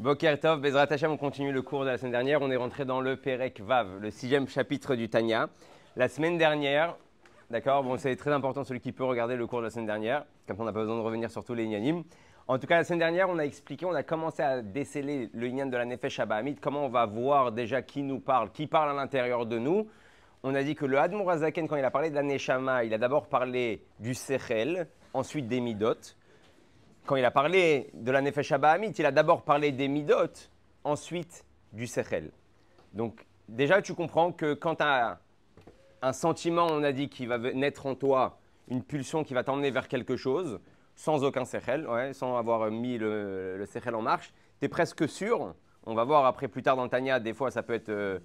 Boker Tov, Bezrat Hashem, on continue le cours de la semaine dernière. On est rentré dans le Perek Vav, le sixième chapitre du Tanya. La semaine dernière, d'accord, bon, c'est très important celui qui peut regarder le cours de la semaine dernière, comme on n'a pas besoin de revenir sur tous les Inyanim. En tout cas, la semaine dernière, on a expliqué, on a commencé à déceler le Inyan de la Nefesh Abahamid, comment on va voir déjà qui nous parle, qui parle à l'intérieur de nous. On a dit que le Admour Azaken, quand il a parlé de la Neshama, il a d'abord parlé du Sechel, ensuite des Midot quand il a parlé de la Nefesh Abahamit, il a d'abord parlé des Midot, ensuite du Sechel. Donc, déjà, tu comprends que quand tu as un sentiment, on a dit, qui va naître en toi, une pulsion qui va t'emmener vers quelque chose, sans aucun Sechel, sans avoir mis le, le Sechel en marche, tu es presque sûr. On va voir après plus tard dans le Tanya, des fois ça peut être euh,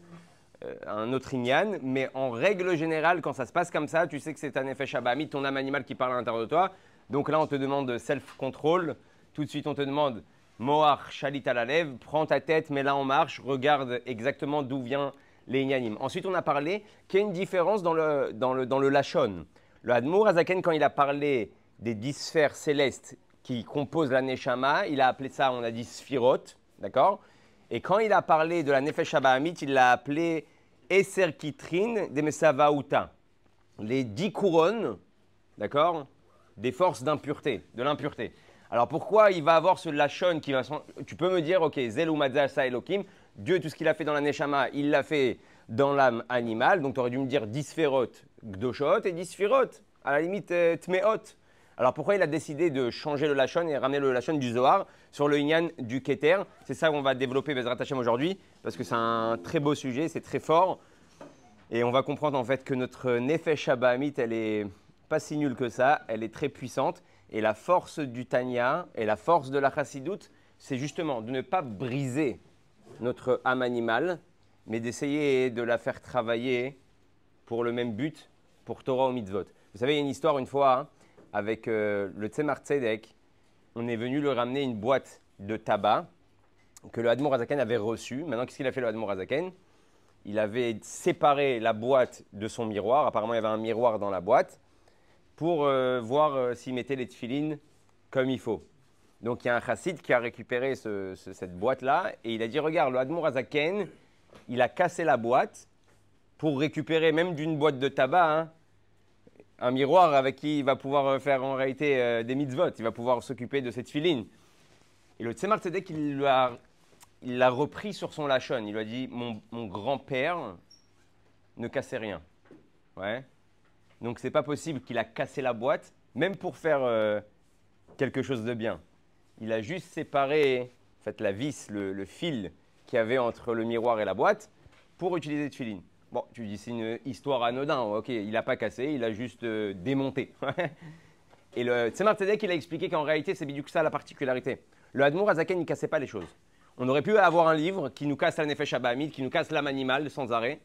euh, un autre Inyan, mais en règle générale, quand ça se passe comme ça, tu sais que c'est un effet Shabbat, ton âme animale qui parle à l'intérieur de toi, donc là, on te demande self-control. Tout de suite, on te demande Moar Shalit à la prends ta tête, mets-la en marche, regarde exactement d'où vient les. Ensuite, on a parlé qu'il y a une différence dans le, dans le, dans le Lachon. Le Hadmour Azaken, quand il a parlé des dix sphères célestes qui composent la Neshama, il a appelé ça, on a dit Sphirot, d'accord? Et quand il a parlé de la Nefesh Abahamit, il l'a appelé Eser Kitrin de Mesavaouta. Les dix couronnes, d'accord? Des forces d'impureté, de l'impureté. Alors pourquoi il va avoir ce lachon qui va... Tu peux me dire, ok, Zel ou Sa Elohim, Dieu, tout ce qu'il a fait dans la Neshama, il l'a fait dans l'âme animale. Donc tu aurais dû me dire disphérot, gdoshot et disphérot, à la limite euh, tmeot. Alors pourquoi il a décidé de changer le lachon et ramener le lachon du Zohar sur le Inyan du Keter? C'est ça qu'on va développer Bezrat Hashem aujourd'hui, parce que c'est un très beau sujet, c'est très fort. Et on va comprendre en fait que notre Nefesh Abahamit, elle est pas si nulle que ça, elle est très puissante. Et la force du Tanya et la force de la Chassidoute, c'est justement de ne pas briser notre âme animale, mais d'essayer de la faire travailler pour le même but, pour Torah ou mitzvot. Vous savez, il y a une histoire une fois hein, avec euh, le Tzemar Tzedek. On est venu lui ramener une boîte de tabac que le Hadmour Azaken avait reçue. Maintenant, qu'est-ce qu'il a fait le Hadmour Azaken? Il avait séparé la boîte de son miroir. Apparemment, il y avait un miroir dans la boîte pour euh, voir euh, s'il mettait les tefilines comme il faut. Donc il y a un chassid qui a récupéré cette boîte-là et il a dit Regarde, le Admour Azaken, il a cassé la boîte pour récupérer même d'une boîte de tabac hein, un miroir avec qui il va pouvoir euh, faire en réalité des mitzvot. Il va pouvoir s'occuper de cette filine. Et le Tzemar Tzedek, il l'a l'a repris sur son lachon. Il lui a dit Mon, mon grand-père ne cassait rien. Ouais. Donc c'est pas possible qu'il a cassé la boîte, même pour faire euh, quelque chose de bien. Il a juste séparé en la vis, le, fil qu'il y avait entre le miroir et la boîte pour utiliser de filine. Bon, tu dis c'est une histoire anodin, ok, il n'a pas cassé, il a juste euh, démonté. et le Tzemar Tzedek, il a expliqué qu'en réalité, c'est que ça la particularité. Le Admour Azaken, il ne cassait pas les choses. On aurait pu avoir un livre qui nous casse la Nefesh Abahamid, qui nous casse l'âme animale sans arrêt,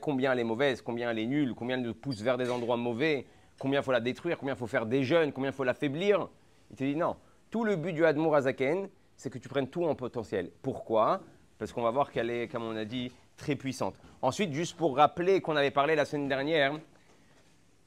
Combien elle est mauvaise, combien elle est nulle, combien elle nous pousse vers des endroits mauvais, combien il faut la détruire, combien il faut faire des jeunes, combien il faut l'affaiblir. Il te dit non. Tout le but du Admour Azaken, c'est que tu prennes tout en potentiel. Pourquoi? Parce qu'on va voir qu'elle est, comme on a dit, très puissante. Ensuite, juste pour rappeler qu'on avait parlé la semaine dernière,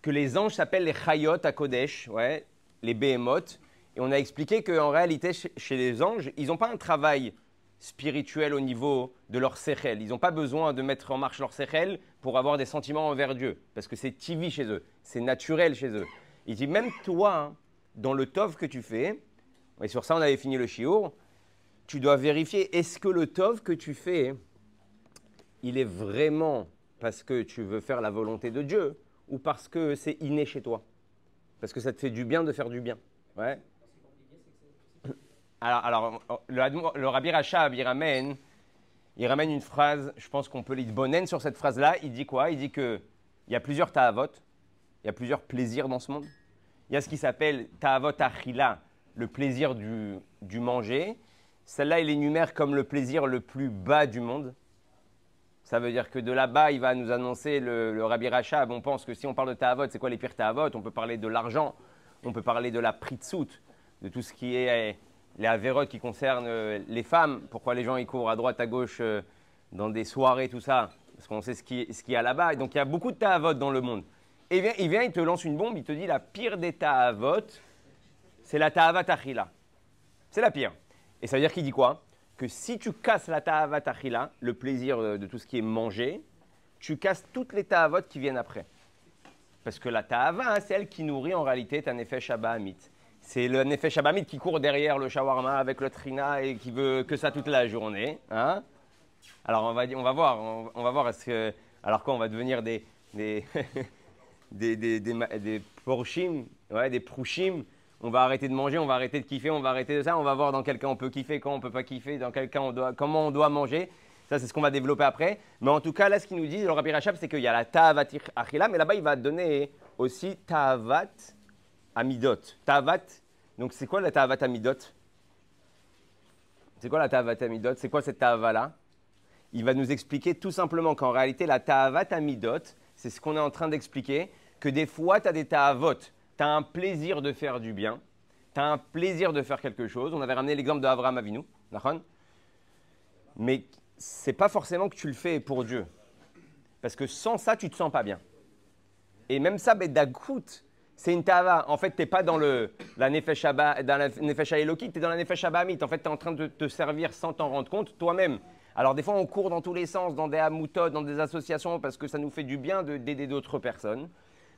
que les anges s'appellent les Chayot à Kodesh, ouais, les Behemoth. Et on a expliqué qu'en réalité, chez les anges, ils n'ont pas un travail spirituel au niveau de leur sechel. Ils n'ont pas besoin de mettre en marche leur sechel pour avoir des sentiments envers Dieu, parce que c'est tivi chez eux, c'est naturel chez eux. Il dit même toi, hein, dans le tov que tu fais, et sur ça on avait fini le chiour, tu dois vérifier est-ce que le tov que tu fais, il est vraiment parce que tu veux faire la volonté de Dieu ou parce que c'est inné chez toi, parce que ça te fait du bien de faire du bien. Ouais? Alors, le, le, Rabbi Rachab, il ramène, une phrase, je pense qu'on peut bonner sur cette phrase-là. Il dit quoi? Il dit qu'il y a plusieurs ta'avot, il y a plusieurs plaisirs dans ce monde. Il y a ce qui s'appelle ta'avot achila, le plaisir du, du manger. Celle-là, il énumère comme le plaisir le plus bas du monde. Ça veut dire que de là-bas, il va nous annoncer le, le Rabbi Rachab. On pense que si on parle de ta'avot, c'est quoi les pires ta'avot? On peut parler de l'argent, on peut parler de la pritsout, de tout ce qui est les avérotes qui concernent euh, les femmes, pourquoi les gens ils courent à droite, à gauche euh, dans des soirées, tout ça, parce qu'on sait ce qu'il y a là-bas. Donc il y a beaucoup de ta'avot dans le monde. Et il vient, il te lance une bombe, il te dit la pire des ta'avot, c'est la ta'avat achila. C'est la pire. Et ça veut dire qu'il dit quoi? Que si tu casses la ta'avat achila, le plaisir de, tout ce qui est mangé, tu casses toutes les ta'avot qui viennent après. Parce que la ta'ava, hein, c'est elle qui nourrit en réalité ta nefesh Amit. C'est le nefesh Amit qui court derrière le shawarma avec le trina et qui veut que ça toute la journée. Hein alors on va, on va voir, on, va voir est-ce que, alors quand on va devenir des des des, des, des, ouais, des prouchim, on va arrêter de manger, on va arrêter de kiffer, on va arrêter de ça, on va voir dans quel cas on peut kiffer, quand on peut pas kiffer, dans quel cas on doit, comment on doit manger. Ça, c'est ce qu'on va développer après. Mais en tout cas, là, ce qu'il nous dit, le Rabbi Rachab, c'est qu'il y a la ta'avat achila, mais là-bas, il va donner aussi ta'avat amidot. Ta'avat, donc c'est quoi la ta'avat amidot? C'est quoi la ta'avat amidot? C'est quoi cette ta'ava-là Il va nous expliquer tout simplement qu'en réalité, la ta'avat amidot, c'est ce qu'on est en train d'expliquer, que des fois, tu as des ta'avot. Tu as un plaisir de faire du bien, tu as un plaisir de faire quelque chose. On avait ramené l'exemple d'Abraham Avinu, mais c'est pas forcément que tu le fais pour Dieu. Parce que sans ça, tu te sens pas bien. Et même ça, Bedagout, c'est une tava. En fait, tu n'es pas dans le, la Nefesh dans la Nefesh tu es dans la Nefesh Amit. En fait, tu es en train de te servir sans t'en rendre compte toi-même. Alors, des fois, on court dans tous les sens, dans des hamoutotes, dans des associations, parce que ça nous fait du bien d'aider d'autres personnes.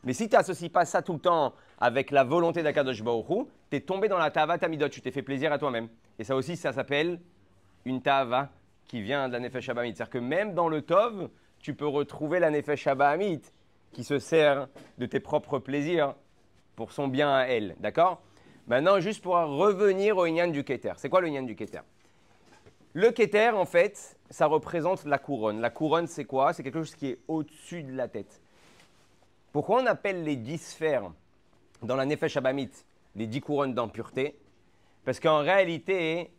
Mais si tu n'associes pas ça tout le temps avec la volonté d'Akadosh Baruch tu es tombé dans la tava tamidot, tu t'es fait plaisir à toi-même. Et ça aussi, ça s'appelle une tava qui vient de la Nefesh Abamit. C'est-à-dire que même dans le Tov, tu peux retrouver la Nefesh Abamit qui se sert de tes propres plaisirs pour son bien à elle. D'accord? Maintenant, juste pour revenir au Inyan du Keter. C'est quoi le Inyan du Keter? Le Keter, en fait, ça représente la couronne. La couronne, c'est quoi? C'est quelque chose qui est au-dessus de la tête. Pourquoi on appelle les dix sphères dans la Nefesh Abamit les dix couronnes d'impureté? Parce qu'en réalité,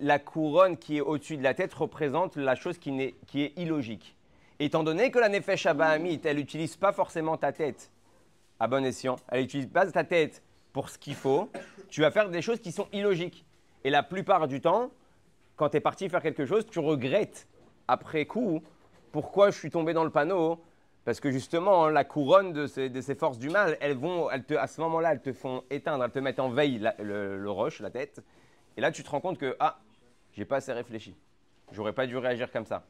la couronne qui est au-dessus de la tête représente la chose qui, est, qui est illogique. Étant donné que la Nefesh Abahamit, elle n'utilise pas forcément ta tête à bon escient, elle n'utilise pas ta tête pour ce qu'il faut, tu vas faire des choses qui sont illogiques. Et la plupart du temps, quand tu es parti faire quelque chose, tu regrettes après coup pourquoi je suis tombé dans le panneau. Parce que justement, la couronne de ces, forces du mal, elles vont, elles te, à ce moment-là, elles te font éteindre, elles te mettent en veille le, le roche, la tête. Et là, tu te rends compte que, ah, j'ai pas assez réfléchi. J'aurais pas dû réagir comme ça.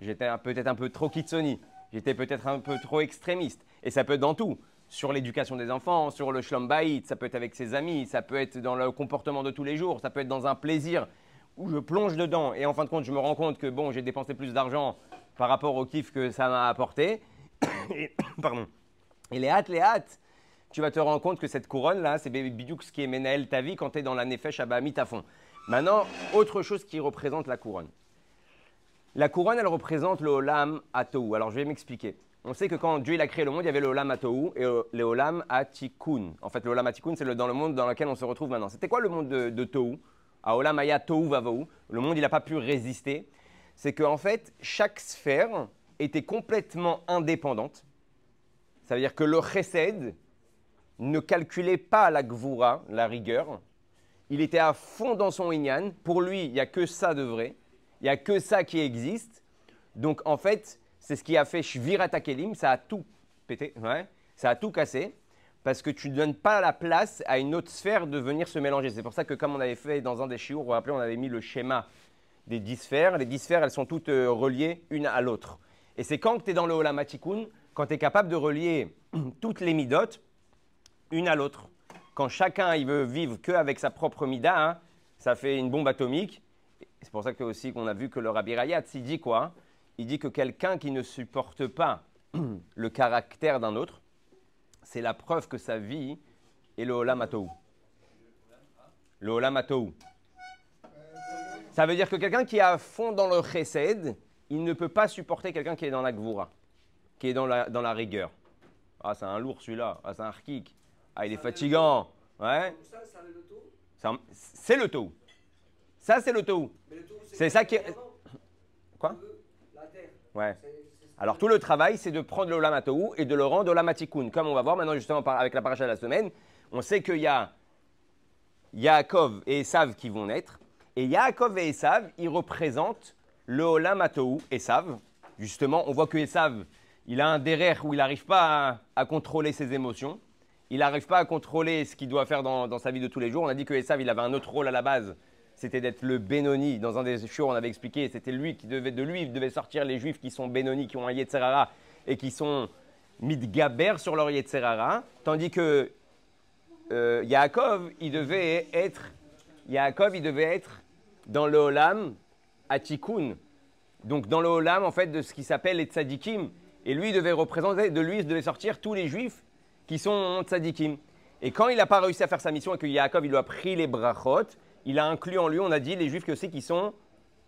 J'étais peut-être un peu trop kitsoni. J'étais peut-être un peu trop extrémiste. Et ça peut être dans tout. Sur l'éducation des enfants, sur le shlombaït, ça peut être avec ses amis, ça peut être dans le comportement de tous les jours, ça peut être dans un plaisir où je plonge dedans et en fin de compte, je me rends compte que bon, j'ai dépensé plus d'argent par rapport au kiff que ça m'a apporté. et, pardon. Et les hâtes, les hâtes, tu vas te rendre compte que cette couronne-là, c'est Bidiouk ce qui est ta vie quand tu es dans la Nefesh Abamit à fond. Maintenant, autre chose qui représente la couronne. La couronne, elle représente le Olam Atou. Alors, je vais m'expliquer. On sait que quand Dieu il a créé le monde, il y avait le Olam Atou et le Olam Atikun. En fait, le Olam Atikun, c'est dans le monde dans lequel on se retrouve maintenant. C'était quoi le monde de, de Tohu? À Olam Aya. Le monde, il n'a pas pu résister. C'est qu'en fait, chaque sphère était complètement indépendante. Ça veut dire que le Chesed, ne calculait pas la gvoura, la rigueur. Il était à fond dans son inyan. Pour lui, il n'y a que ça de vrai. Il n'y a que ça qui existe. Donc en fait, c'est ce qui a fait Shvirat Kelim. Ça a tout pété, ça a tout cassé. Parce que tu ne donnes pas la place à une autre sphère de venir se mélanger. C'est pour ça que comme on avait fait dans un des chiours, vous vous on avait mis le schéma des dix sphères. Les dix sphères, elles sont toutes euh, reliées une à l'autre. Et c'est quand tu es dans le Olamatikun, quand tu es capable de relier toutes les midotes, une à l'autre. Quand chacun il veut vivre qu'avec sa propre mida, hein, ça fait une bombe atomique. C'est pour ça que aussi qu'on a vu que le Rabbi Rayat, il dit quoi Il dit que quelqu'un qui ne supporte pas le caractère d'un autre, c'est la preuve que sa vie est le Olam Le Olam Ça veut dire que quelqu'un qui est à fond dans le chesed, il ne peut pas supporter quelqu'un qui est dans la gvura, qui est dans la, dans la rigueur. Ah, c'est un lourd celui-là. Ah, c'est un arkik. Ah, il est fatigant. Ouais. C'est le taux. Ça, c'est le taux. C'est ça qui est. Quoi? Alors, tout le travail, c'est de prendre le lamatou et de le rendre lamatikoun. Comme on va voir maintenant, justement, avec la paracha de la semaine, on sait qu'il y a Yaakov et Esav qui vont naître. Et Yaakov et Esav, ils représentent le Olamatou, Esav. Justement, on voit que Esav, il a un derrière où il n'arrive pas à, contrôler ses émotions il n'arrive pas à contrôler ce qu'il doit faire dans, sa vie de tous les jours. On a dit que Esav, il avait un autre rôle à la base, c'était d'être le Benoni. Dans un des shows, on avait expliqué, c'était lui qui devait, de lui devait sortir les juifs qui sont Benoni, qui ont un Yetzerara et qui sont Midgaber sur leur Yetzerara. Tandis que euh, Yaakov, il devait être, Yaakov, il devait être dans le Olam Atikun. Donc dans le Olam, en fait, de ce qui s'appelle les Tzadikim. Et lui, il devait représenter, de lui, il devait sortir tous les juifs qui sont Tzadikim. Et quand il n'a pas réussi à faire sa mission et que Yaakov, il lui a pris les brachot, il a inclus en lui, on a dit, les juifs que c'est qui sont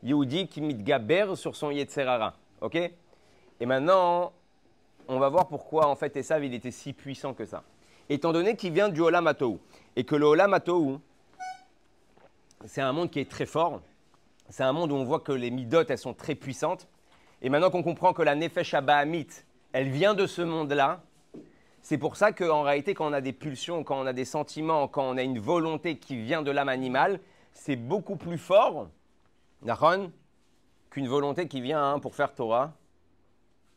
Yehudi qui mitgaber sur son Yetzerara. Ok? Et maintenant, on va voir pourquoi en fait Esav il était si puissant que ça. Étant donné qu'il vient du Olam et que le Olam c'est un monde qui est très fort, c'est un monde où on voit que les midot elles sont très puissantes. Et maintenant qu'on comprend que la Nefesh Abahamit, elle vient de ce monde-là, c'est pour ça qu'en réalité, quand on a des pulsions, quand on a des sentiments, quand on a une volonté qui vient de l'âme animale, c'est beaucoup plus fort, qu'une volonté qui vient hein, pour faire Torah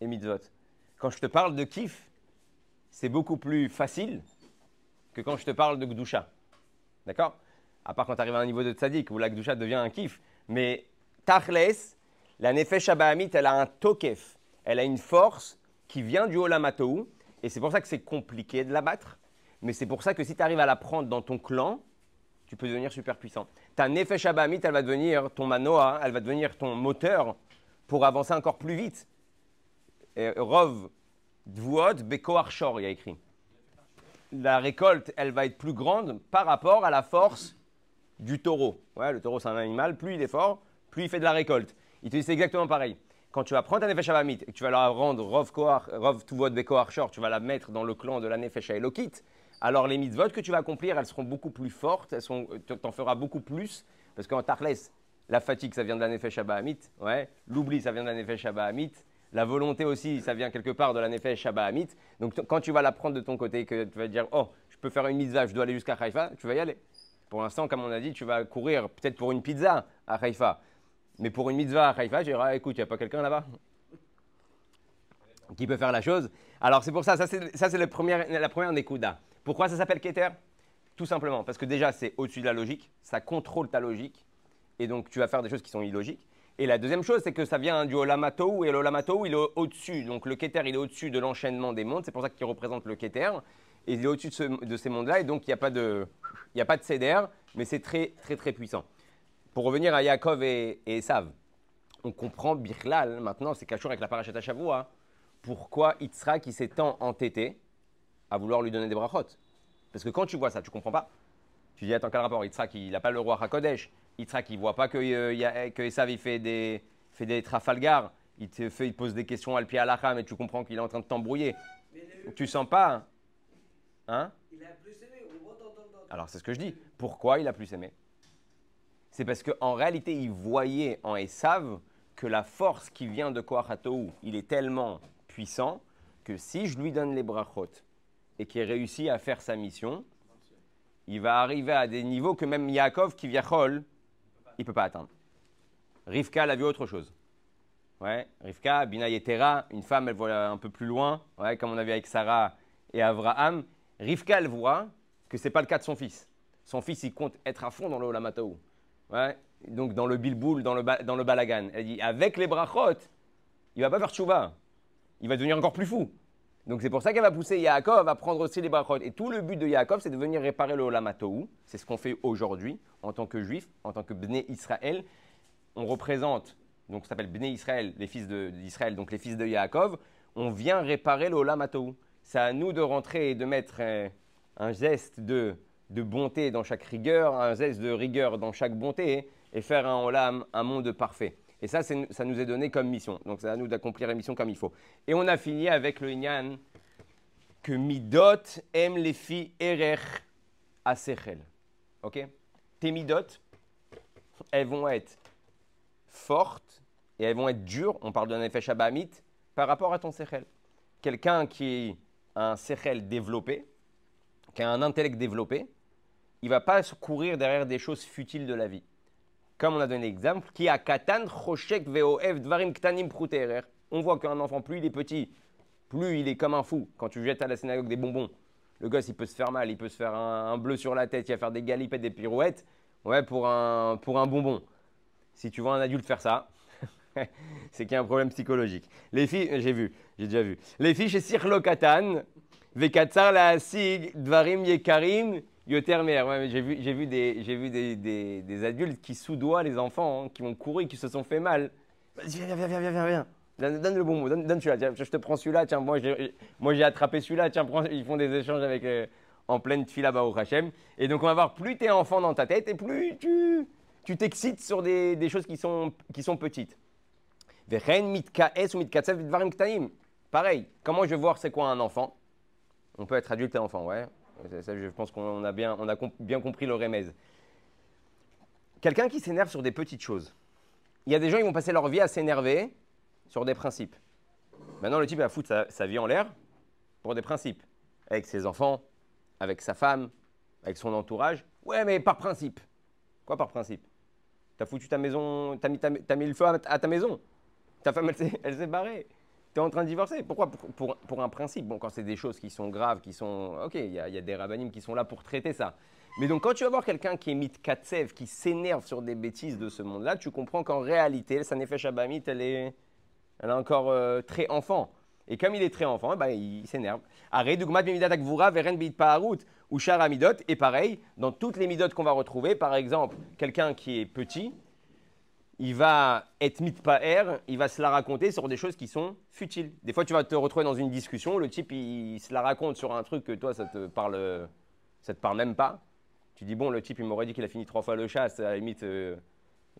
et mitzvot. Quand je te parle de kiff, c'est beaucoup plus facile que quand je te parle de Gdusha. D'accord? À part quand tu arrives à un niveau de tzaddik où la Gdusha devient un kiff. Mais Tachles, la Nefesh Abahamit, elle a un tokef. Elle a une force qui vient du Olamatou et c'est pour ça que c'est compliqué de la battre. Mais c'est pour ça que si tu arrives à la prendre dans ton clan, tu peux devenir super puissant. Ta Nefesh Abamit, elle va devenir ton manoa, elle va devenir ton moteur pour avancer encore plus vite. Rov, Dvuot, Beko Arshor, il y a écrit. La récolte, elle va être plus grande par rapport à la force du taureau. Ouais, le taureau, c'est un animal. Plus il est fort, plus il fait de la récolte. Il te dit c'est exactement pareil quand tu vas prendre ta Nefesh Abamit et que tu vas la rendre Rov, Kohar, Rov Tuvot Bekohar Shor, tu vas la mettre dans le clan de la Nefesh Elokit, alors les mitzvot que tu vas accomplir, elles seront beaucoup plus fortes, tu en feras beaucoup plus, parce qu'en Tarles, la fatigue, ça vient de la Nefesh Abahamit, ouais, l'oubli, ça vient de la Nefesh Abahamit, la volonté aussi, ça vient quelque part de la Nefesh Abahamit. Donc quand tu vas la prendre de ton côté, que tu vas dire, oh, je peux faire une mitzvah, je dois aller jusqu'à Haïfa, tu vas y aller. Pour l'instant, comme on a dit, tu vas courir peut-être pour une pizza à Haïfa. Mais pour une mitzvah à Haïfa, je dirais, ah, écoute, il n'y a pas quelqu'un là-bas qui peut faire la chose. Alors c'est pour ça, ça c'est la première, la première Nekuda. Pourquoi ça s'appelle Keter? Tout simplement parce que déjà c'est au-dessus de la logique, ça contrôle ta logique, et donc tu vas faire des choses qui sont illogiques. Et la deuxième chose, c'est que ça vient du Olamato, et l'Olamato, il est au-dessus. Donc le Keter, il est au-dessus de l'enchaînement des mondes, c'est pour ça qu'il représente le Keter. Et il est au-dessus de, ces mondes-là, et donc il n'y a pas de, a pas de CDR, mais c'est très, très, très puissant. Pour revenir à Yaakov et, et Esav, on comprend Birlal, maintenant, c'est cachot avec la parachute à Shavua, pourquoi Yitzhak s'est tant entêté à vouloir lui donner des brachot. Parce que quand tu vois ça, tu comprends pas. Tu dis, attends, quel rapport? Yitzhak, il n'a pas le roi Hakodesh. Yitzhak, il voit pas que, euh, que Esav, il fait des, fait des Trafalgar. Il, te fait, il pose des questions al pied à la mais tu comprends qu'il est en train de t'embrouiller. Tu sens pas Hein? Il a plus aimé. Alors, c'est ce que je dis. Pourquoi il a plus aimé? C'est parce qu'en réalité, il voyait en Esav que la force qui vient de Kohatou, il est tellement puissant que si je lui donne les brachot et qu'il réussit à faire sa mission, il va arriver à des niveaux que même Yaakov qui vient il ne peut pas atteindre. Rivka, elle a vu autre chose. Ouais, Rivka, Bina Yetera, une femme, elle voit un peu plus loin, ouais, comme on a vu avec Sarah et Abraham. Rivka, elle voit que ce n'est pas le cas de son fils. Son fils, il compte être à fond dans le Olamataou donc dans le bilboul, dans le, dans le balagan. Elle dit avec les brachot, il va pas faire tchouva. Il va devenir encore plus fou. Donc c'est pour ça qu'elle va pousser Yaakov à prendre aussi les brachot. Et tout le but de Yaakov, c'est de venir réparer le Olamatou. C'est ce qu'on fait aujourd'hui en tant que juif, en tant que Bné Israël. On représente, donc ça s'appelle Bné Israël, les fils d'Israël, donc les fils de Yaakov. On vient réparer le Olamatou. C'est à nous de rentrer et de mettre un geste de de bonté dans chaque rigueur, un zeste de rigueur dans chaque bonté, et faire un olam, un monde parfait. Et ça, ça nous est donné comme mission. Donc c'est à nous d'accomplir la mission comme il faut. Et on a fini avec le Inyan que Midot aime les filles Erech Asechel. Ok? Tes Midot, elles vont être fortes et elles vont être dures. On parle d'un effet Shabbat par rapport à ton Sechel. Quelqu'un qui a un Sechel développé, qui a un intellect développé, il va pas courir derrière des choses futiles de la vie. Comme on a donné l'exemple, qui a katan choshek vof dvarim ktanim On voit qu'un enfant, plus il est petit, plus il est comme un fou. Quand tu jettes à la synagogue des bonbons, le gosse, il peut se faire mal, il peut se faire un, bleu sur la tête, il va faire des galipettes, des pirouettes. Ouais, pour un, pour un bonbon. Si tu vois un adulte faire ça, c'est qu'il y a un problème psychologique. Les filles, j'ai vu, j'ai déjà vu. Les filles chez Sirlokatan, Vekatsar la Dvarim Yekarim, Yotermer. Ouais, j'ai vu, j'ai vu, des, j'ai vu des, des, des adultes qui soudoient les enfants, hein, qui ont couru, qui se sont fait mal. Vas-y, viens, viens, viens, viens, viens, viens. Donne, donne le bonbon, donne, donne celui-là. Je te prends celui-là. Tiens, moi, j'ai, moi, j'ai attrapé celui-là. Tiens, prends. Ils font des échanges avec, euh, en pleine fila au Hachem. Et donc, on va voir plus tu es enfant dans ta tête et plus tu, tu t'excites sur des, des choses qui sont, qui sont petites. Pareil, comment je vais voir c'est quoi un enfant? On peut être adulte et enfant, ouais. Je pense qu'on a bien, on a bien compris le remède. Quelqu'un qui s'énerve sur des petites choses. Il y a des gens qui vont passer leur vie à s'énerver sur des principes. Maintenant, le type va foutre sa, sa vie en l'air pour des principes. Avec ses enfants, avec sa femme, avec son entourage. Ouais, mais par principe. Quoi par principe? T'as foutu ta maison, t'as mis, mis, le feu à, ta maison. Ta femme, elle s'est barrée. Tu es en train de divorcer. Pourquoi? Pour, pour, un principe. Bon, quand c'est des choses qui sont graves, qui sont. Ok, il y, a des rabbinim qui sont là pour traiter ça. Mais donc, quand tu vas voir quelqu'un qui émite Katsev, qui s'énerve sur des bêtises de ce monde-là, tu comprends qu'en réalité, sa nefesh Shabamit, elle est, elle est encore euh, très enfant. Et comme il est très enfant, bah, il s'énerve. Arrête, Dugmat, Akvura, Veren Bit Paharut, ou Shara Midot. Et pareil, dans toutes les Midot qu'on va retrouver, par exemple, quelqu'un qui est petit, il va être mitpaer, il va se la raconter sur des choses qui sont futiles. Des fois, tu vas te retrouver dans une discussion, le type, il, se la raconte sur un truc que toi, ça te parle, ça te parle même pas. Tu dis, bon, le type, il m'aurait dit qu'il a fini trois fois le chasse, à la limite, euh,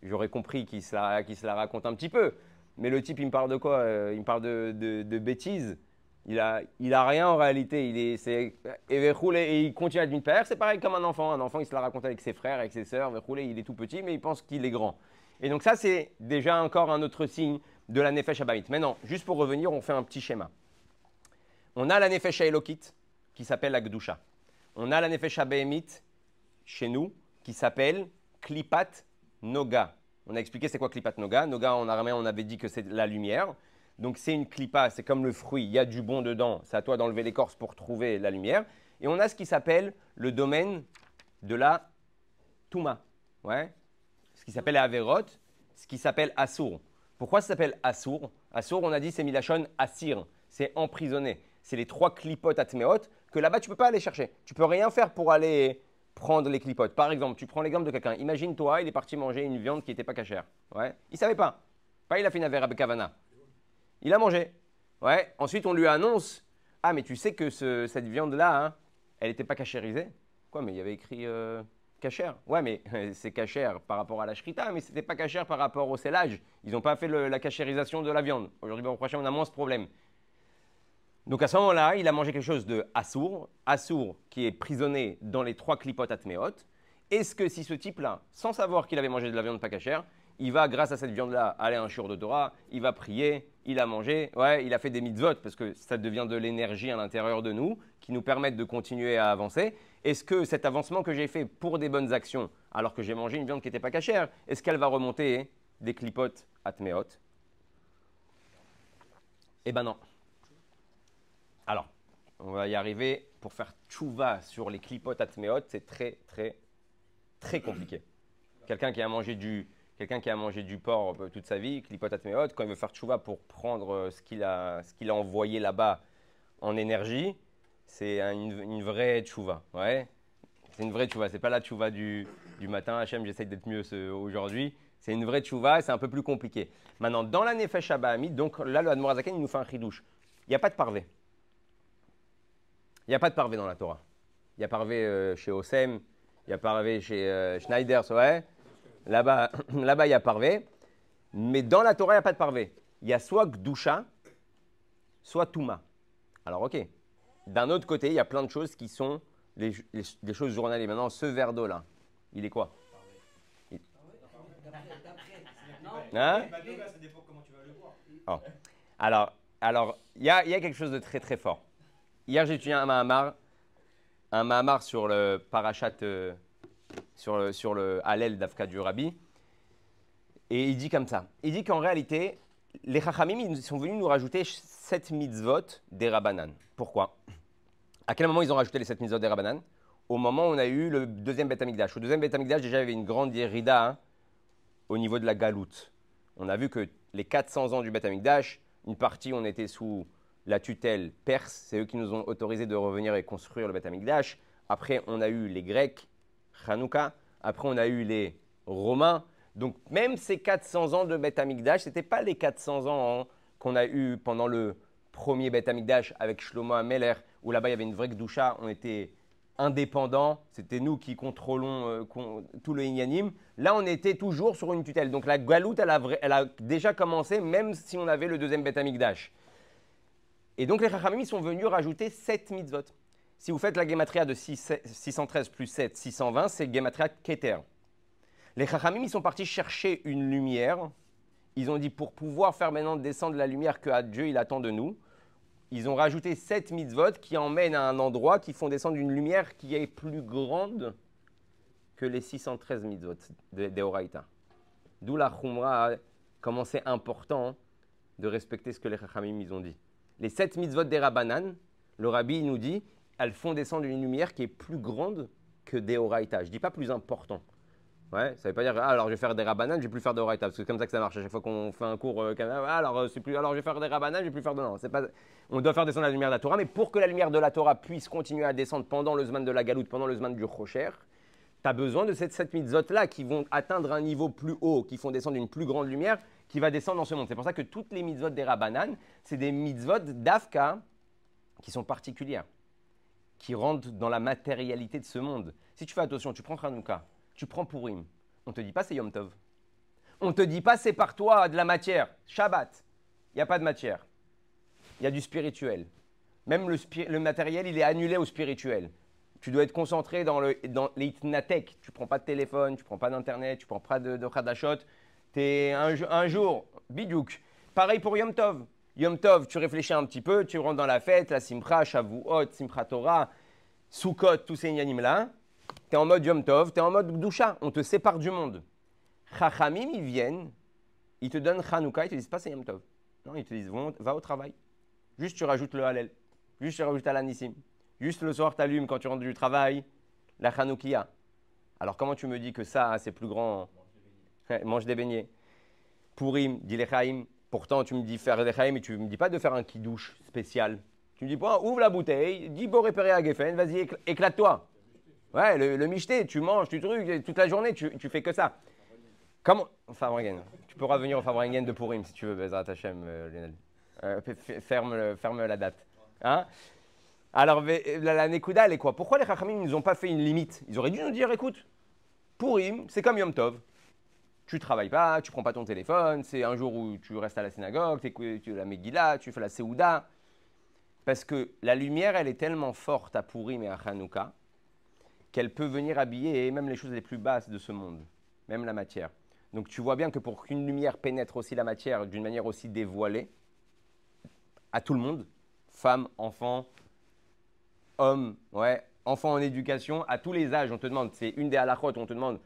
j'aurais compris qu'il se, la raconte un petit peu. Mais le type, il me parle de quoi euh, Il me parle de, bêtises. Il a, rien en réalité. Il est, et, il continue à être mitpaer. C'est pareil comme un enfant. Un enfant, il se la raconte avec ses frères, avec ses sœurs. il est tout petit, mais il pense qu'il est grand. Et donc ça, c'est déjà encore un autre signe de la Nefesh Abamit. Maintenant, juste pour revenir, on fait un petit schéma. On a la Nefesh Elokit qui s'appelle la Gdusha. On a la Nefesh Abamit chez nous qui s'appelle Klipat Noga. On a expliqué c'est quoi Klipat Noga. Noga en araméen, on avait dit que c'est la lumière. Donc c'est une klipa, c'est comme le fruit, il y a du bon dedans. C'est à toi d'enlever l'écorce pour trouver la lumière. Et on a ce qui s'appelle le domaine de la Touma. Ouais, ce qui s'appelle Averot, ce qui s'appelle Assour. Pourquoi ça s'appelle Assour? Assour, on a dit, c'est Milachon Assir, c'est emprisonné. C'est les trois clipotes atméot que là-bas, tu ne peux pas aller chercher. Tu peux rien faire pour aller prendre les clipotes. Par exemple, tu prends l'exemple de quelqu'un. Imagine-toi, il est parti manger une viande qui n'était pas cachère. Ouais. Il savait pas. Pas il a fait une avec Kavana. Il a mangé. Ouais. Ensuite, on lui annonce Ah, mais tu sais que cette viande-là, hein, elle n'était pas cachérisée? Quoi, mais il y avait écrit euh, cachère. Ouais, mais c'est cachère par rapport à la shrita, mais c'était pas cachère par rapport au sellage. Ils n'ont pas fait la cachérisation de la viande. Aujourd'hui, au prochain, on a moins ce problème. Donc à ce moment-là, il a mangé quelque chose de assour, assour qui est prisonné dans les trois clipotes atméot. Est-ce que si ce type-là, sans savoir qu'il avait mangé de la viande pas cachère, il va, grâce à cette viande-là, aller à un shur de Torah, il va prier, il a mangé, ouais, il a fait des mitzvot, parce que ça devient de l'énergie à l'intérieur de nous, qui nous permettent de continuer à avancer. Est-ce que cet avancement que j'ai fait pour des bonnes actions, alors que j'ai mangé une viande qui n'était pas cachère, est-ce qu'elle va remonter des clipotes atméot Eh ben non. Alors, on va y arriver. Pour faire tchouva sur les clipotes atméot, c'est très, très, très compliqué. Quelqu'un qui a mangé du, quelqu'un qui a mangé du porc euh, toute sa vie, clipote quand il veut faire tchouva pour prendre euh, ce qu'il a, qu'il a envoyé là-bas en énergie, c'est une, vraie tchouva. Ouais. C'est une vraie tchouva. C'est pas la tchouva du, du matin. Hachem, j'essaye d'être mieux aujourd'hui. C'est une vraie tchouva et c'est un peu plus compliqué. Maintenant, dans la Nefesh donc là, le Admorazaken, il nous fait un chidouche. Il n'y a pas de parvé. Il n'y a pas de parvé dans la Torah. Il y a parvé euh, chez Osem, il y a parvé chez euh, Schneider, ouais. Là-bas, là-bas, il y a parvé. Mais dans la Torah, il n'y a pas de parvé. Il y a soit Gdusha, soit Touma. Alors, ok, d'un autre côté, il y a plein de choses qui sont les, choses journalières. Maintenant, ce verre d'eau-là, il est quoi? Hein? Oh. Alors, alors, il y, a, quelque chose de très très fort. Hier, j'ai étudié un Mahamar, un Mahamar sur le parachat, euh, sur le, sur le Hallel d'Afka du Rabbi. Et il dit comme ça. Il dit qu'en réalité, les Chachamim, ils sont venus nous rajouter 7 mitzvot des Rabbanan. Pourquoi? À quel moment ils ont rajouté les 7 mitzvot des Rabbanan? Au moment où on a eu le deuxième Beth Amikdash. Au deuxième Beth Amikdash, déjà, il y avait une grande irida hein, au niveau de la galoute. On a vu que les 400 ans du Beth Amikdash, une partie, on était sous la tutelle perse. C'est eux qui nous ont autorisé de revenir et construire le Beth Amikdash. Après, on a eu les Grecs, Hanouka. Après, on a eu les Romains. Donc, même ces 400 ans de Beth Amikdash, ce n'étaient pas les 400 ans hein, qu'on a eu pendant le premier Beth Amikdash avec Shlomo Ameler, où là-bas il y avait une vraie Gdusha, on était indépendants, c'était nous qui contrôlons euh, tout le Inyanim. Là, on était toujours sur une tutelle. Donc la galoute, elle a, elle a déjà commencé, même si on avait le deuxième Beth Amikdash. Et donc les Chachamim sont venus rajouter 7 mitzvot. Si vous faites la gematria de 613 plus 7, 620, c'est gematria Keter. Les Chachamim, ils sont partis chercher une lumière. Ils ont dit pour pouvoir faire maintenant descendre la lumière que Dieu il attend de nous, ils ont rajouté 7 mitzvot qui emmènent à un endroit qui font descendre une lumière qui est plus grande que les 613 mitzvot des Oraïta. D'où la Khumra a commencé important de respecter ce que les Chachamim ils ont dit. Les 7 mitzvot des Rabbanan, le Rabbi nous dit, elles font descendre une lumière qui est plus grande que des Oraïta. Je ne dis pas plus important. Ouais, ça veut pas dire, ah, alors je vais faire des rabananes, je vais plus faire de Oraita, parce que c'est comme ça que ça marche. À chaque fois qu'on fait un cours, euh, ah, alors, euh, plus, alors je vais faire des rabananes, je vais plus faire de. Non, c'est pas, on doit faire descendre la lumière de la Torah, mais pour que la lumière de la Torah puisse continuer à descendre pendant le Zman de la Galoute, pendant le Zman du Rocher, tu as besoin de ces sept mitzvot-là qui vont atteindre un niveau plus haut, qui font descendre une plus grande lumière, qui va descendre dans ce monde. C'est pour ça que toutes les mitzvot des rabananes, c'est des mitzvot d'Afka qui sont particulières, qui rentrent dans la matérialité de ce monde. Si tu fais attention, tu prends Hanouka, tu prends Purim, on ne te dit pas c'est Yom Tov. On ne te dit pas c'est par toi de la matière. Shabbat, il n'y a pas de matière. Il y a du spirituel. Même le, matériel, il est annulé au spirituel. Tu dois être concentré dans, le, dans les Tu prends pas de téléphone, tu prends pas d'internet, tu prends pas de, de. Tu es un, un, jour, bidouk. Pareil pour Yom Tov. Yom Tov, tu réfléchis un petit peu, tu rentres dans la fête, la Simcha, Shavuot, Simcha Torah, Sukkot, tous ces yanim là tu es en mode Yom Tov, tu es en mode Gdusha, on te sépare du monde. Chachamim, ils viennent, ils te donnent Chanukah, ils te disent pas c'est Yom Tov. Non, ils te disent va au travail. Juste tu rajoutes le Hallel. Juste tu rajoutes l'Anissim. Juste le soir, tu quand tu rentres du travail la Chanoukia. Alors comment tu me dis que ça, c'est plus grand? Mange des beignets. Pourim, dit les Pourtant, tu me dis faire des mais tu me dis pas de faire un kidouche spécial. Tu me dis pas, ouvre la bouteille, dis beau réparer à Geffen, vas-y, éclate-toi. Ouais, le, le tu manges, tu trucs, toute la journée, tu, tu fais que ça. Comment Favringen. Tu pourras venir au Favringen de Pourim si tu veux, Bezrat Hashem, euh, Lionel. Euh, ferme, ferme la date. Hein? Alors, la, la elle est quoi? Pourquoi les Chachamim ne nous ont pas fait une limite? Ils auraient dû nous dire écoute, Pourim, c'est comme Yom Tov. Tu travailles pas, tu prends pas ton téléphone, c'est un jour où tu restes à la synagogue, tu la Megillah, tu fais la Seouda. Parce que la lumière, elle est tellement forte à Pourim et à Hanouka qu'elle peut venir habiller même les choses les plus basses de ce monde, même la matière. Donc tu vois bien que pour qu'une lumière pénètre aussi la matière d'une manière aussi dévoilée, à tout le monde, femmes, enfants, hommes, ouais, enfants en éducation, à tous les âges, on te demande, c'est une des halakhot, on te demande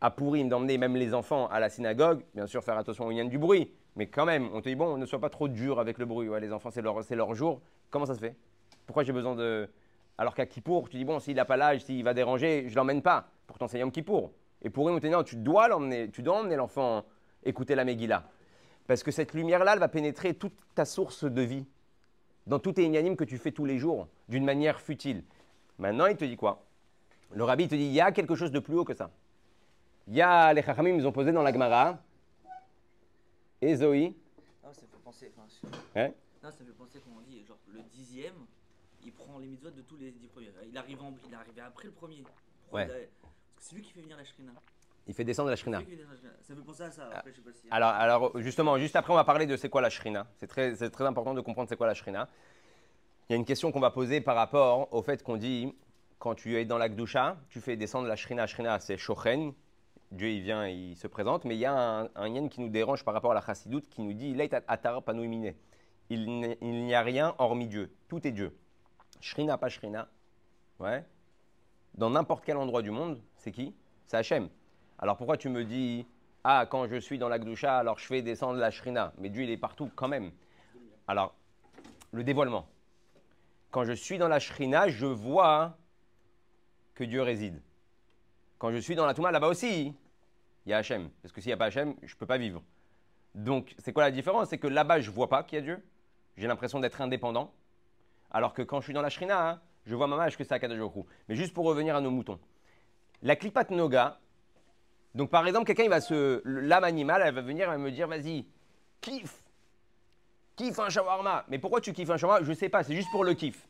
à Pourim d'emmener même les enfants à la synagogue, bien sûr faire attention au lien du bruit, mais quand même, on te dit, bon, ne sois pas trop dur avec le bruit, les enfants, c'est leur, leur jour. Comment ça se fait? Pourquoi j'ai besoin de, alors qu'à Kippour, tu dis, bon, s'il n'a pas l'âge, s'il va déranger, je ne l'emmène pas. Pourtant, c'est Yom Kippour. Et pour une non, tu dois l'emmener, tu dois emmener l'enfant écouter la Megillah. Parce que cette lumière-là, elle va pénétrer toute ta source de vie, dans tout tes inanimes que tu fais tous les jours, d'une manière futile. Maintenant, il te dit quoi? Le rabbi te dit, il y a quelque chose de plus haut que ça. Il y a, les chachamim, ils ont posé dans la Gemara, et Zoé. Non, ça fait penser, hein non, ça fait penser, comme on dit, genre le dixième, il prend les mitzvot de tous les dix premiers. Il arrive, il arrivé après le premier. Ouais. Parce que c'est lui qui fait venir la shrina. Il fait descendre la shrina. Ça fait penser à ça. Après, je sais pas si... alors, alors, justement, juste après, on va parler de c'est quoi la shrina. C'est très, très important de comprendre c'est quoi la shrina. Il y a une question qu'on va poser par rapport au fait qu'on dit, quand tu es dans la Gdusha, tu fais descendre la shrina. Shrina, c'est Shochen. Dieu, il vient, il se présente. Mais il y a un, un yen qui nous dérange par rapport à la chassidoute qui nous dit, atar Il n'y a rien hormis Dieu. Tout est Dieu. Shrina, pas Shrina, ouais, dans n'importe quel endroit du monde, c'est qui? C'est Hachem. Alors pourquoi tu me dis, ah, quand je suis dans la Gdusha, alors je fais descendre la Shrina? Mais Dieu, il est partout quand même. Alors, le dévoilement. Quand je suis dans la Shrina, je vois que Dieu réside. Quand je suis dans la Touma, là-bas aussi, il y a Hachem. Parce que s'il n'y a pas Hachem, je ne peux pas vivre. Donc, c'est quoi la différence? C'est que là-bas, je ne vois pas qu'il y a Dieu. J'ai l'impression d'être indépendant. Alors que quand je suis dans la Shrina, hein, je vois Mamash que c'est Akadosh Mais juste pour revenir à nos moutons. La Klipat Noga, donc par exemple, quelqu'un, il va se. L'âme animale, elle va venir, elle va me dire vas-y, kiffe. Kiffe un shawarma. Mais pourquoi tu kiffes un shawarma? Je ne sais pas, c'est juste pour le kiff.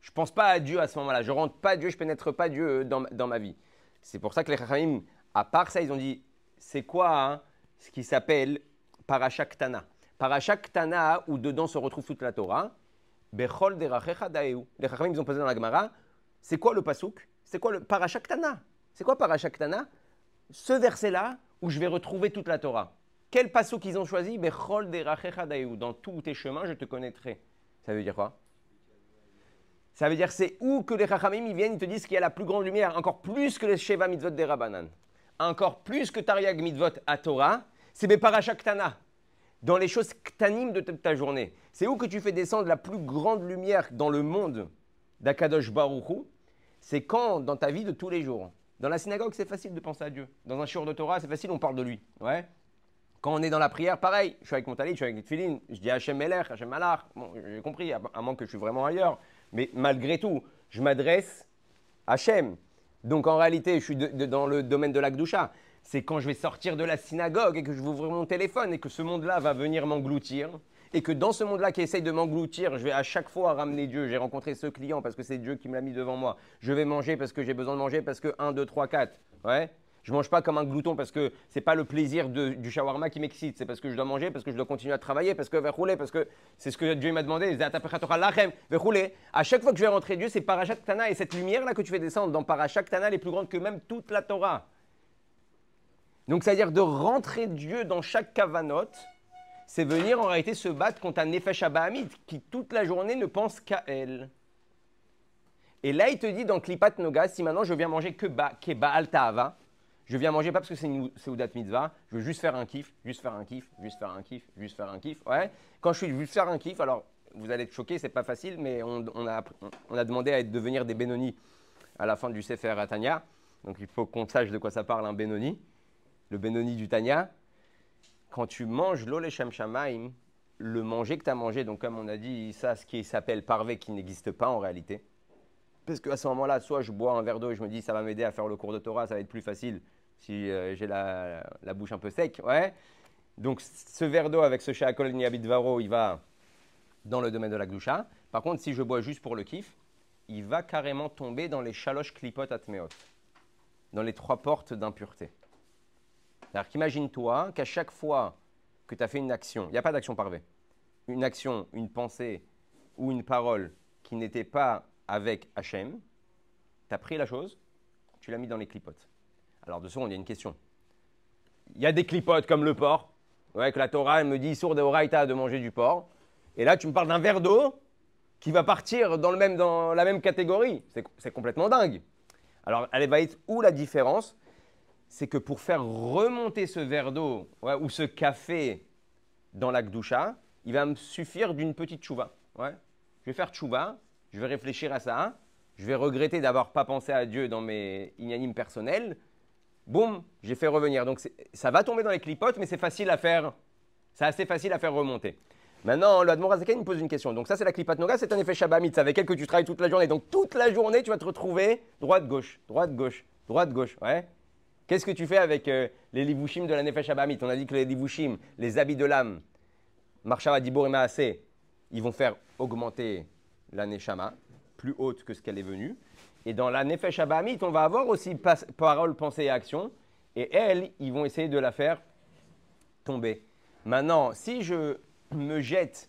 Je pense pas à Dieu à ce moment-là. Je rentre pas à Dieu, je pénètre pas Dieu dans, dans ma vie. C'est pour ça que les Chachamim, à part ça, ils ont dit c'est quoi hein, ce qui s'appelle Parashaktana Parashaktana, où dedans se retrouve toute la Torah. Bechol derachecha daeu. Les Chachamim, ils ont posé dans la Gemara c'est quoi le pasouk C'est quoi le Parashaktana C'est quoi Parashaktana Ce verset-là où je vais retrouver toute la Torah. Quel pasouk ils ont choisi? Bechol derachecha daeu. Dans tous tes chemins, je te connaîtrai. Ça veut dire quoi? Ça veut dire c'est où que les Chachamim ils viennent, ils te disent qu'il y a la plus grande lumière, encore plus que les Sheva Mitzvot des Rabbanan, encore plus que Tariag Mitzvot à Torah, c'est Parashaktana, dans les choses ktanim de ta journée. C'est où que tu fais descendre la plus grande lumière dans le monde d'Akadosh Baruchou C'est quand dans ta vie de tous les jours. Dans la synagogue, c'est facile de penser à Dieu. Dans un shiur de Torah, c'est facile, on parle de lui. Ouais. Quand on est dans la prière, pareil, je suis avec mon talit, je suis avec les tefillin, je dis Hachem Meler, Hachem Malach. Bon, j'ai compris, à moins que je suis vraiment ailleurs. Mais malgré tout, je m'adresse à Hachem. Donc en réalité, je suis dans le domaine de l'Akdoucha. C'est quand je vais sortir de la synagogue et que je vais ouvrir mon téléphone et que ce monde-là va venir m'engloutir. Et que dans ce monde-là qui essaye de m'engloutir, je vais à chaque fois ramener Dieu. J'ai rencontré ce client parce que c'est Dieu qui me l'a mis devant moi. Je vais manger parce que j'ai besoin de manger parce que 1, 2, 3, 4. Ouais je mange pas comme un glouton parce que c'est pas le plaisir du shawarma qui m'excite, c'est parce que je dois manger, parce que je dois continuer à travailler, parce que rouler, parce que c'est ce que Dieu m'a demandé. À chaque fois que je vais rentrer Dieu, c'est Parashat Tana et cette lumière là que tu fais descendre dans Parashat Tana, elle est plus grande que même toute la Torah. Donc c'est-à-dire de rentrer Dieu dans chaque kavanot, c'est venir en réalité se battre contre un Nefesh Abahamid qui toute la journée ne pense qu'à elle. Et là, il te dit dans Klipat Noga, si maintenant je viens manger que ba, Baal Ta'ava, je viens manger pas parce que c'est une Seudat Mitzvah, je veux juste faire un kiff, juste faire un kiff, juste faire un kiff, juste faire un kiff. Ouais. Quand je suis juste faire un kiff, alors vous allez être choqués, c'est pas facile, mais on, a, demandé à devenir des Benoni à la fin du Sefer Atania. Donc il faut qu'on sache de quoi ça parle un Benoni, le Benoni du Tanya. Quand tu manges l'Oleshem Shamaim, le manger que tu as mangé, donc comme on a dit, ça, ce qui s'appelle parvé, qui n'existe pas en réalité. Parce qu'à ce moment-là, soit je bois un verre d'eau et je me dis ça va m'aider à faire le cours de Torah, ça va être plus facile si euh, j'ai la, bouche un peu sec. Ouais. Donc ce verre d'eau avec ce Shakol Niabidvaro, il va dans le domaine de la gloucha. Par contre, si je bois juste pour le kiff, il va carrément tomber dans les chaloches clipot atmeot, dans les trois portes d'impureté. C'est-à-dire qu'imagine-toi qu'à chaque fois que tu as fait une action, il n'y a pas d'action parvée, une action, une pensée ou une parole qui n'était pas avec Hachem, tu as pris la chose, tu l'as mis dans les clipotes. Alors, de seconde, il y a une question. Il y a des clipotes comme le porc, ouais, que la Torah me dit sourd de Horaïta de manger du porc. Et là, tu me parles d'un verre d'eau qui va partir dans, le même, dans la même catégorie. C'est complètement dingue. Alors, elle va être où la différence? C'est que pour faire remonter ce verre d'eau ou ce café dans la Gdusha, il va me suffire d'une petite chouva. Ouais. Je vais faire chouva, je vais réfléchir à ça, je vais regretter d'avoir pas pensé à Dieu dans mes ignanimes personnels, boum, j'ai fait revenir. Donc ça va tomber dans les clipotes, mais c'est facile à faire, c'est assez facile à faire remonter. Maintenant, le Admorazaken me pose une question. Donc ça, c'est la clipate noga, c'est un effet Shabbat C'est avec elle que tu travailles toute la journée. Donc toute la journée, tu vas te retrouver droite-gauche, droite-gauche, droite-gauche. Ouais. Qu'est-ce que tu fais avec euh, les livushim de la Nefesh Abamit On a dit que les livushim, les habits de l'âme, Marshava Dibor et ils vont faire augmenter la Neshama, plus haute que ce qu'elle est venue. Et dans la Nefesh Abamit, on va avoir aussi parole, pensée et action. Et elles, ils vont essayer de la faire tomber. Maintenant, si je me jette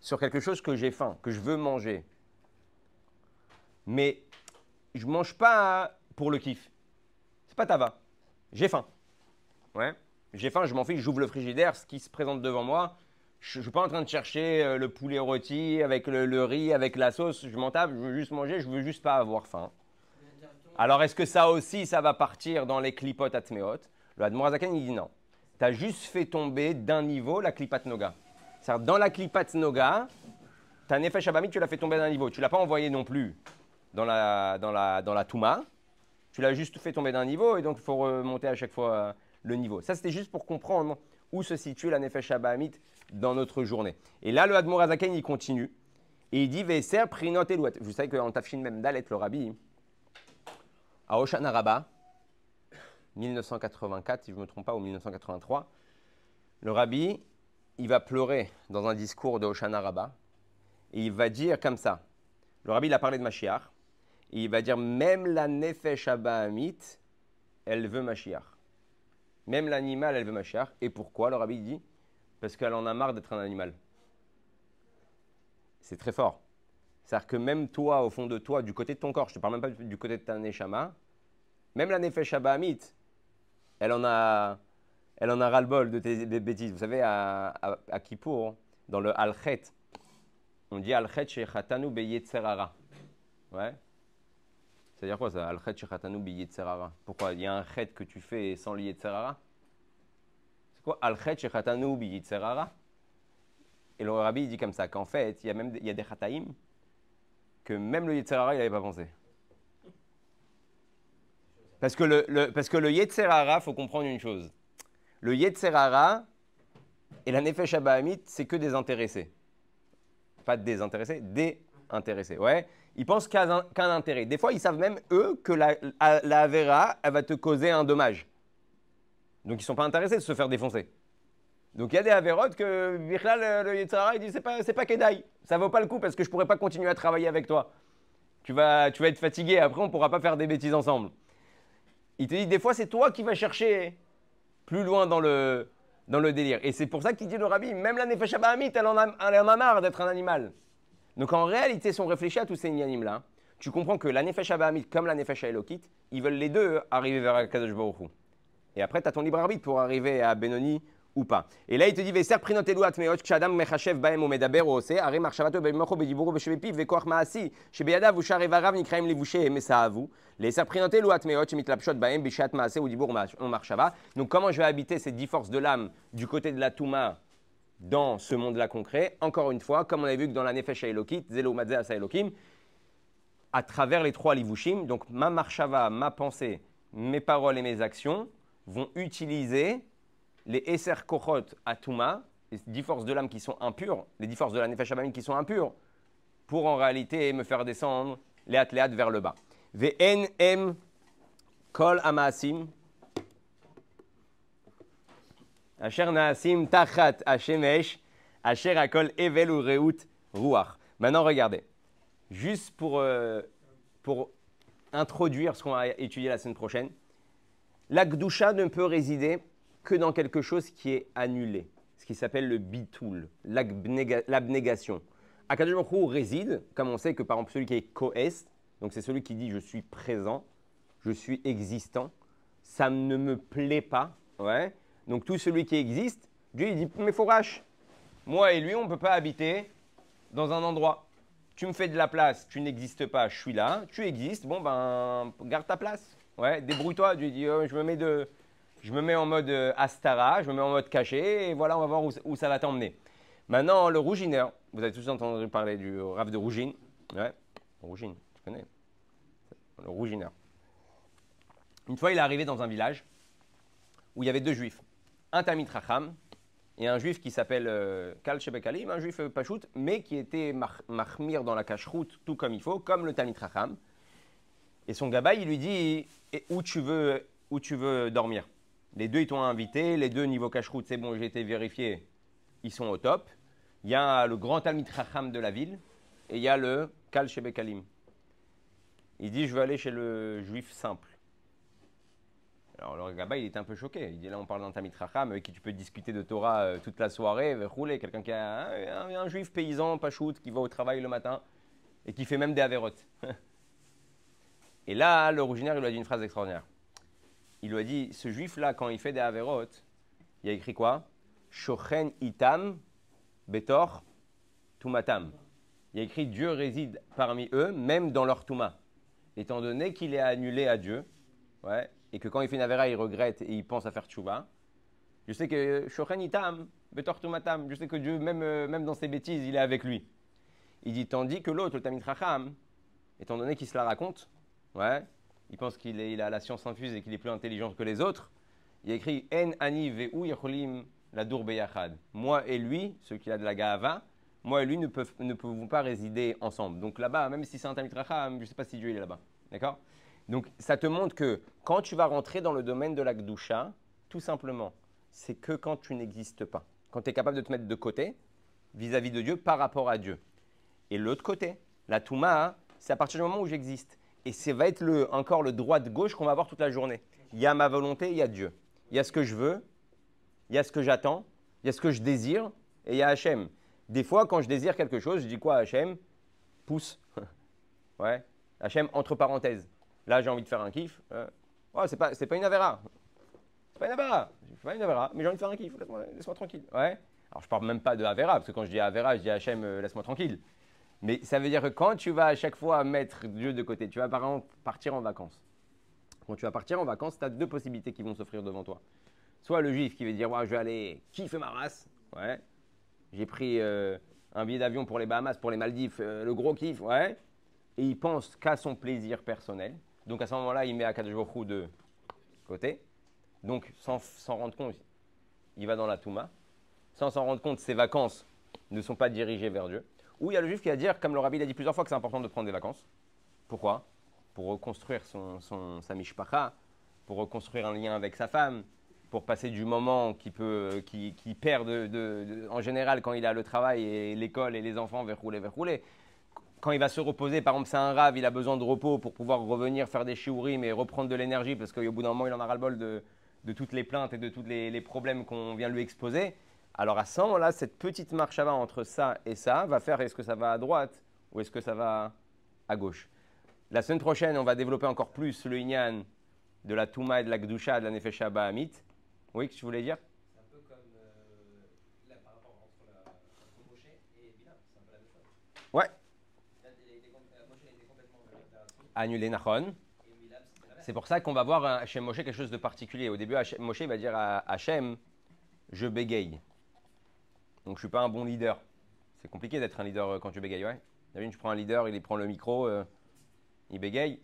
sur quelque chose que j'ai faim, que je veux manger, mais je ne mange pas pour le kiff, c'est pas tava. J'ai faim. Ouais. J'ai faim, je m'en fiche, j'ouvre le frigidaire, ce qui se présente devant moi, je ne suis pas en train de chercher euh, le poulet rôti avec le, riz, avec la sauce. Je m'en tape, je veux juste manger, je veux juste pas avoir faim. Alors, est-ce que ça aussi, ça va partir dans les clipotes atmeot Le Admorazaken, il dit non. Tu as juste fait tomber d'un niveau la clipat noga. C'est-à-dire, dans la clipat noga, ta nefesh tu l'as fait tomber d'un niveau. Tu l'as pas envoyé non plus dans la, dans la, dans la touma. Tu l'as juste fait tomber d'un niveau et donc il faut remonter à chaque fois euh, le niveau. Ça, c'était juste pour comprendre où se situe la Nefesh dans notre journée. Et là, le Admor Azaken, il continue. Et il dit Veser prinot elouet. Vous savez qu'en Tafshin même Dalet, le rabbi, à Oshana Rabba, 1984, si je ne me trompe pas, ou 1983, le rabbi, il va pleurer dans un discours de Oshana Rabba. Et il va dire comme ça. Le rabbi, il a parlé de Mashiach. Et il va dire même la Nefesh Abahamit, elle veut Mashiach. Même l'animal, elle veut Mashiach. Et pourquoi Le rabbi dit Parce qu'elle en a marre d'être un animal. C'est très fort. C'est-à-dire que même toi, au fond de toi, du côté de ton corps, je ne te parle même pas du côté de ta neshama, même la nefesh abahamit, elle en a, elle en a ras-le-bol de tes bêtises. Vous savez, à, à, Kippour, dans le Al-Khet, on dit Al-Khet shechatanu beyetzerara. Ouais. C'est-à-dire quoi ça Al-Khet shechatanu beyetzerara. Pourquoi? Il y a un Khet que tu fais sans l'yetzerara C'est quoi et le rabbi dit comme ça qu'en fait, il y a même il y a des khataïm que même le Yetzerara, il n'avait pas pensé. Parce que le, le parce que le faut comprendre une chose. Le Yetzerara et la Nefesh Abahamit, c'est que des intéressés. Pas des intéressés, des intéressés. Ouais. Ils pensent qu'à un, intérêt. Des fois, ils savent même, eux, que la, la Avera, elle va te causer un dommage. Donc, ils sont pas intéressés de se faire défoncer. Donc il y a des avérotes que le, le Yetzara, il dit c'est pas, c'est pas Kedai, ça vaut pas le coup parce que je pourrais pas continuer à travailler avec toi. Tu vas, tu vas être fatigué, après on pourra pas faire des bêtises ensemble. Il te dit des fois c'est toi qui vas chercher plus loin dans le, dans le délire. Et c'est pour ça qu'il dit le rabbi, même la Nefesh Abahamit, elle, en a, elle en a marre d'être un animal. Donc en réalité, si on réfléchit à tous ces inanimes là, tu comprends que la Nefesh Abahamit comme la Nefesh Elokit, ils veulent les deux arriver vers Akadosh Baruch Et après, tu as ton libre arbitre pour arriver à Benoni ou pas. Et là, il te dit, Veser prinotelu atmeot, kshadam mechachev baem ou medaber ou ose, are marshavato bemocho bediburo beshebepiv vekoach maasi, shebeyadav ou shar evarav nikraim livushe emesaavu, les ser prinotelu atmeot, shemitlapshot baem bishat maase ou dibur marshava. Donc, comment je vais habiter ces dix forces de l'âme du côté de la Touma dans ce monde-là concret Encore une fois, comme on a vu que dans la Nefesh Elokit, Zelo Madzeh Elokim, à travers les trois livushim, donc ma marshava, ma pensée, mes paroles et mes actions vont utiliser les Esser Kochot Atuma, les dix forces de l'âme qui sont impures, les dix forces de la Nefesh qui sont impures, pour en réalité me faire descendre les athlètes vers le bas. Vn Kol Amasim. Asher Naasim Tachat Hashemesh. Asher Akol Evel ou Reut Ruach. Maintenant, regardez. Juste pour, euh, pour introduire ce qu'on va étudier la semaine prochaine. La Gdusha ne peut résider que dans quelque chose qui est annulé, ce qui s'appelle le bitoul, l'abnégation. Akadosh réside, comme on sait que par exemple celui qui est koest, donc c'est celui qui dit je suis présent, je suis existant, ça ne me plaît pas, ouais. Donc tout celui qui existe, Dieu il dit mais fourrache, moi et lui on ne peut pas habiter dans un endroit. Tu me fais de la place, tu n'existes pas, je suis là, tu existes, bon ben garde ta place, ouais, débrouille-toi. Dieu dit oh, je me mets de je me mets en mode euh, Astara, je me mets en mode caché, et voilà, on va voir où, ça va t'emmener. Maintenant, le rougineur, vous avez tous entendu parler du rave de rougine. Ouais, rougine, tu connais. Le rougineur. Une fois, il est arrivé dans un village où il y avait deux juifs. Un Tamit Racham et un juif qui s'appelle euh, Kal Shebekalim, un juif euh, Pachout, mais qui était mahmir dans la cache-route, tout comme il faut, comme le Tamit Racham. Et son gabaï, il lui dit Où tu veux, où tu veux dormir? Les deux, ils t'ont invité. Les deux, niveau cache-route, c'est bon, j'ai été vérifié. Ils sont au top. Il y a le grand Talmid Chacham de la ville et il y a le Kal Shebekalim. Il dit Je veux aller chez le juif simple. Alors le gaba, il est un peu choqué. Il dit Là, on parle d'un Talmid Chacham avec qui tu peux discuter de Torah euh, toute la soirée, rouler. Quelqu'un qui a un, juif paysan, pas shoot, qui va au travail le matin et qui fait même des avérotes. et là, l'originaire, il lui a dit une phrase extraordinaire il lui a dit, ce juif-là, quand il fait des Averot, il a écrit quoi? Shochen itam betor tumatam. Il a écrit Dieu réside parmi eux, même dans leur tuma. Étant donné qu'il est annulé à Dieu, ouais, et que quand il fait une Avera, il regrette et il pense à faire tchouva. Je sais que Shochen itam betor tumatam. Je sais que Dieu, même, euh, même dans ses bêtises, il est avec lui. Il dit tandis que l'autre, le Tamit Racham, étant donné qu'il se la raconte, ouais, il pense qu'il a la science infuse et qu'il est plus intelligent que les autres. Il écrit En ani ve'u la beyachad. Moi et lui, ceux qui a de la gava, moi et lui ne, peuvent, ne pouvons pas résider ensemble. Donc là-bas, même si c'est un Tamit je ne sais pas si Dieu est là-bas. D'accord? Donc ça te montre que quand tu vas rentrer dans le domaine de la Gdusha, tout simplement, c'est que quand tu n'existes pas. Quand tu es capable de te mettre de côté vis-à-vis de Dieu par rapport à Dieu. Et l'autre côté, la Touma, c'est à partir du moment où j'existe. Et ça va être le, encore le droit de gauche qu'on va avoir toute la journée. Il y a ma volonté, il y a Dieu. Il y a ce que je veux, il y a ce que j'attends, il y a ce que je désire, et il y a Hachem. Des fois, quand je désire quelque chose, je dis quoi à Hachem? Pousse. ouais. Hachem, entre parenthèses. Là, j'ai envie de faire un kiff. Euh, oh, c'est pas, pas une avéra. C'est pas une avéra. C'est pas une avéra, mais j'ai envie de faire un kiff. Laisse-moi tranquille. Ouais. Alors, je parle même pas de avéra, parce que quand je dis avéra, je dis Hachem, euh, laisse-moi tranquille. Mais ça veut dire que quand tu vas à chaque fois mettre Dieu de côté, tu vas par exemple partir en vacances. Quand tu vas partir en vacances, tu as deux possibilités qui vont s'offrir devant toi. Soit le juif qui veut dire Je vais aller kiffer ma race. Ouais. J'ai pris euh, un billet d'avion pour les Bahamas, pour les Maldives, euh, le gros kiff. Ouais. Et il pense qu'à son plaisir personnel. Donc à ce moment-là, il met Akadjokhu de côté. Donc sans s'en rendre compte, il va dans la Touma. Sans s'en rendre compte, ses vacances ne sont pas dirigées vers Dieu. Ou il y a le juif qui va dire, comme le rabbi l'a dit plusieurs fois, que c'est important de prendre des vacances. Pourquoi? Pour reconstruire son, son, sa mishpacha, pour reconstruire un lien avec sa femme, pour passer du moment qui, peut, qui, perd de, en général quand il a le travail et l'école et les enfants vers rouler, vers rouler. Quand il va se reposer, par exemple, c'est un rave, il a besoin de repos pour pouvoir revenir faire des shiurim et reprendre de l'énergie parce qu'au bout d'un moment, il en a ras-le-bol de, de, toutes les plaintes et de tous les, les problèmes qu'on vient lui exposer. Alors à ce moment-là, cette petite marche avant entre ça et ça va faire est-ce que ça va à droite ou est-ce que ça va à gauche? La semaine prochaine, on va développer encore plus le Inyan de la Touma et de la Gdusha de la Nefesha Bahamit. Oui, que tu voulais dire? C'est un peu comme euh, par rapport entre, la, Moshe et Bilam, c'est un peu la même chose. Ouais. Annulé Nachon. C'est pour ça qu'on va voir chez Moshe quelque chose de particulier. Au début, Moshe va dire à Hachem, je bégaye. Donc je suis pas un bon leader. C'est compliqué d'être un leader euh, quand tu bégayes, ouais. Tu prends un leader, il prend le micro, euh, il bégaye.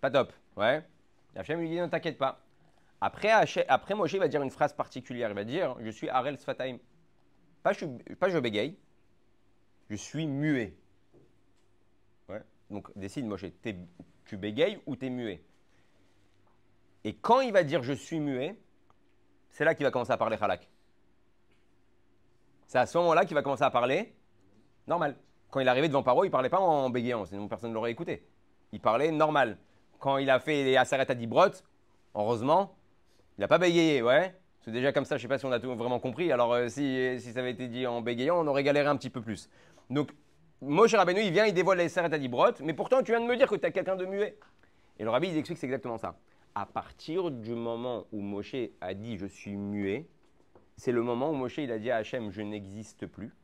Pas top, ouais. Hachem lui dit ne t'inquiète pas. Après, après Moshe, il va dire une phrase particulière. Il va dire Je suis Arel Sfataim. Pas je, bégaye, je suis muet. Ouais. Donc décide, Moshe, tu bégayes ou tu es muet? Et quand il va dire je suis muet, c'est là qu'il va commencer à parler halak. C'est à ce moment-là qu'il va commencer à parler normal. Quand il est arrivé devant Paro, il ne parlait pas en bégayant, sinon personne ne l'aurait écouté. Il parlait normal. Quand il a fait les Assaret à Dibrot, heureusement, il n'a pas bégayé, ouais. C'est déjà comme ça, je ne sais pas si on a tout vraiment compris. Alors, euh, si, si, ça avait été dit en bégayant, on aurait galéré un petit peu plus. Donc, Moshe Rabbeinu, il vient, il dévoile les Assaret à Dibrot, mais pourtant, tu viens de me dire que tu as quelqu'un de muet. Et le rabbi, il explique que c'est exactement ça. À partir du moment où Moshe a dit je suis muet, c'est le moment où Moshe il a dit à Hachem Je n'existe plus.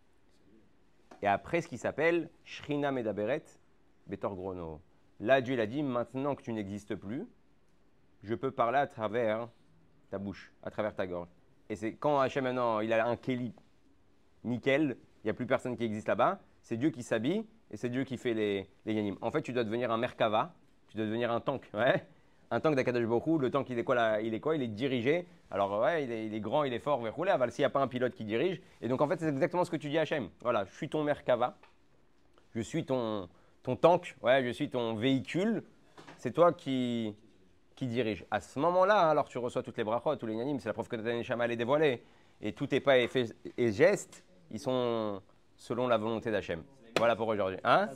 Et après, ce qui s'appelle Shrina Medaberet Betor Grono. Là, Dieu il a dit Maintenant que tu n'existes plus, je peux parler à travers ta bouche, à travers ta gorge. Et c'est quand Hachem maintenant il a un Kéli nickel, il n'y a plus personne qui existe là-bas, c'est Dieu qui s'habille et c'est Dieu qui fait les, les yanim. En fait, tu dois devenir un Merkava, tu dois devenir un tank. Un tank d'Akadash Boku, le tank il est quoi là Il est quoi Il est dirigé. Alors ouais, il est, grand, il est fort, verroulé. Aval s'il n'y a pas un pilote qui dirige. Et donc en fait, c'est exactement ce que tu dis à Hachem. Voilà, je suis ton Merkava. Je suis ton, ton tank. Ouais, je suis ton véhicule. C'est toi qui, qui dirige. À ce moment-là, hein, alors tu reçois toutes les brachot, tous les yanim, c'est la preuve que ta Neshama est dévoilée. Et tout est pas et, et gestes, ils sont selon la volonté d'Hachem. Voilà pour aujourd'hui. Hein?